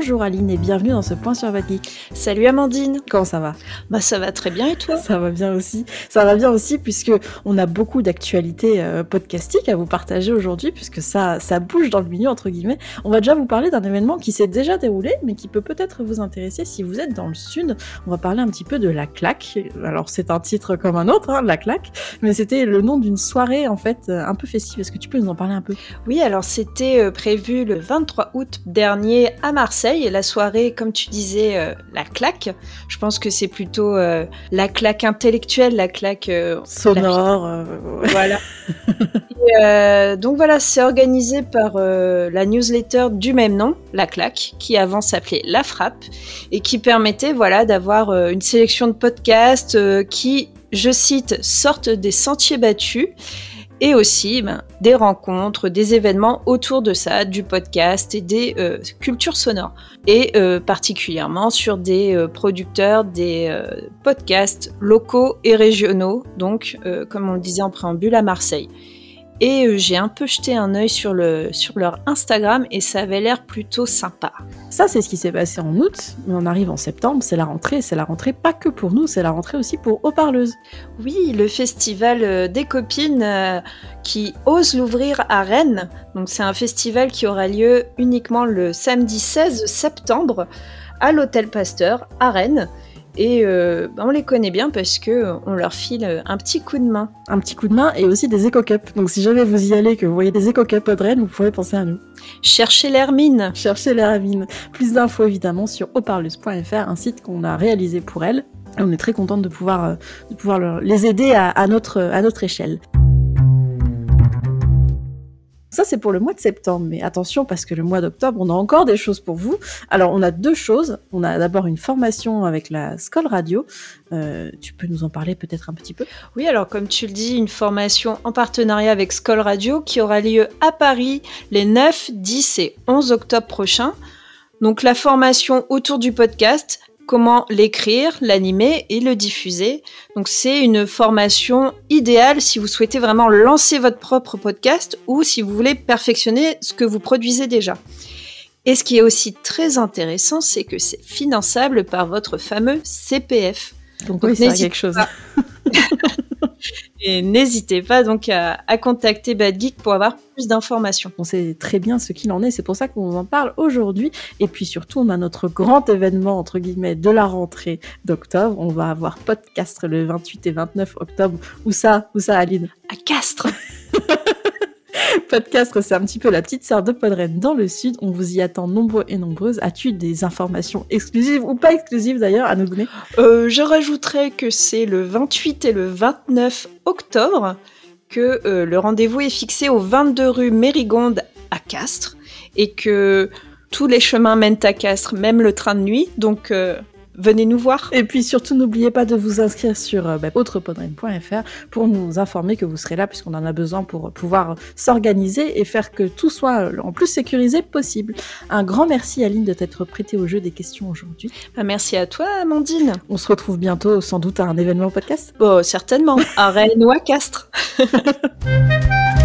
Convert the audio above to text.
Bonjour Aline et bienvenue dans ce point sur votre geek. Salut Amandine. Comment ça va? Bah ça va très bien et toi? Ça va bien aussi. Ça va bien aussi puisque on a beaucoup d'actualités euh, podcastiques à vous partager aujourd'hui puisque ça ça bouge dans le milieu entre guillemets. On va déjà vous parler d'un événement qui s'est déjà déroulé mais qui peut peut-être vous intéresser si vous êtes dans le sud. On va parler un petit peu de la claque. Alors c'est un titre comme un autre, hein, la claque, mais c'était le nom d'une soirée en fait euh, un peu festive. Est-ce que tu peux nous en parler un peu? Oui, alors c'était euh, prévu le 23 août dernier à Marseille. La soirée, comme tu disais, euh, la claque. Je pense que c'est plutôt euh, la claque intellectuelle, la claque euh, sonore. la... Voilà. Et, donc voilà, c'est organisé par la newsletter du même nom, la claque, qui avant s'appelait La Frappe et qui permettait voilà d'avoir une sélection de podcasts qui, je cite, sortent des sentiers battus et aussi ben, des rencontres, des événements autour de ça, du podcast et des euh, cultures sonores. Et euh, particulièrement sur des euh, producteurs, des podcasts locaux et régionaux, donc comme on le disait en préambule à Marseille. Et j'ai un peu jeté un œil sur, sur leur Instagram et ça avait l'air plutôt sympa. Ça, c'est ce qui s'est passé en août, mais on arrive en septembre, c'est la rentrée. C'est la rentrée pas que pour nous, c'est la rentrée aussi pour Haut Parleuse. Oui, le festival euh, des copines euh, qui ose l'ouvrir à Rennes. Donc, c'est un festival qui aura lieu uniquement le samedi 16 septembre à l'Hôtel Pasteur à Rennes. Et euh, bah, on les connaît bien parce que on leur file un petit coup de main. Un petit coup de main et aussi des éco-cups. Donc si jamais vous y allez, que vous voyez des éco-cups Audrey, vous pouvez penser à nous. Cherchez l'hermine. Cherchez l'hermine. Plus d'infos évidemment sur auparleuse.fr, un site qu'on a réalisé pour elles. Et on est très contente de pouvoir, de pouvoir les aider à, à, notre, à notre échelle. Ça, c'est pour le mois de septembre, mais attention parce que le mois d'octobre, on a encore des choses pour vous. Alors, on a deux choses. On a d'abord une formation avec la Skoll Radio. Euh, tu peux nous en parler peut-être un petit peu? Oui, alors comme tu le dis, une formation en partenariat avec Skoll Radio qui aura lieu à Paris les 9, 10 et 11 octobre prochains. Donc la formation autour du podcast, comment l'écrire, l'animer et le diffuser. Donc c'est une formation idéale si vous souhaitez vraiment lancer votre propre podcast ou si vous voulez perfectionner ce que vous produisez déjà. Et ce qui est aussi très intéressant, c'est que c'est finançable par votre fameux CPF. Donc, oui, c'est quelque chose. Et n'hésitez pas donc à, à, contacter Bad Geek pour avoir plus d'informations. On sait très bien ce qu'il en est, c'est pour ça qu'on vous en parle aujourd'hui. Et puis surtout, on a notre grand événement, entre guillemets, de la rentrée d'octobre. On va avoir Podcastre le 28 et 29 octobre. Où ça? Où ça, Aline? À Castres Podcastre, c'est un petit peu la petite sœur de Podren dans le sud. On vous y attend nombreux et nombreuses. As-tu des informations exclusives ou pas exclusives d'ailleurs à nous donner? Euh, Je rajouterais que c'est le 28 et le 29 octobre que euh, le rendez-vous est fixé au 22 rue Mérigonde à Castres et que tous les chemins mènent à Castres, même le train de nuit. Donc euh, venez nous voir. Et puis surtout, n'oubliez pas de vous inscrire sur euh, bah, autrepodren.fr pour nous informer que vous serez là, puisqu'on en a besoin pour pouvoir s'organiser et faire que tout soit en plus sécurisé possible. Un grand merci, Aline, de t'être prêtée au jeu des questions aujourd'hui. Bah, merci à toi, Amandine. On se retrouve bientôt, sans doute, à un événement podcast Oh, certainement, à Rennes ou à Castres.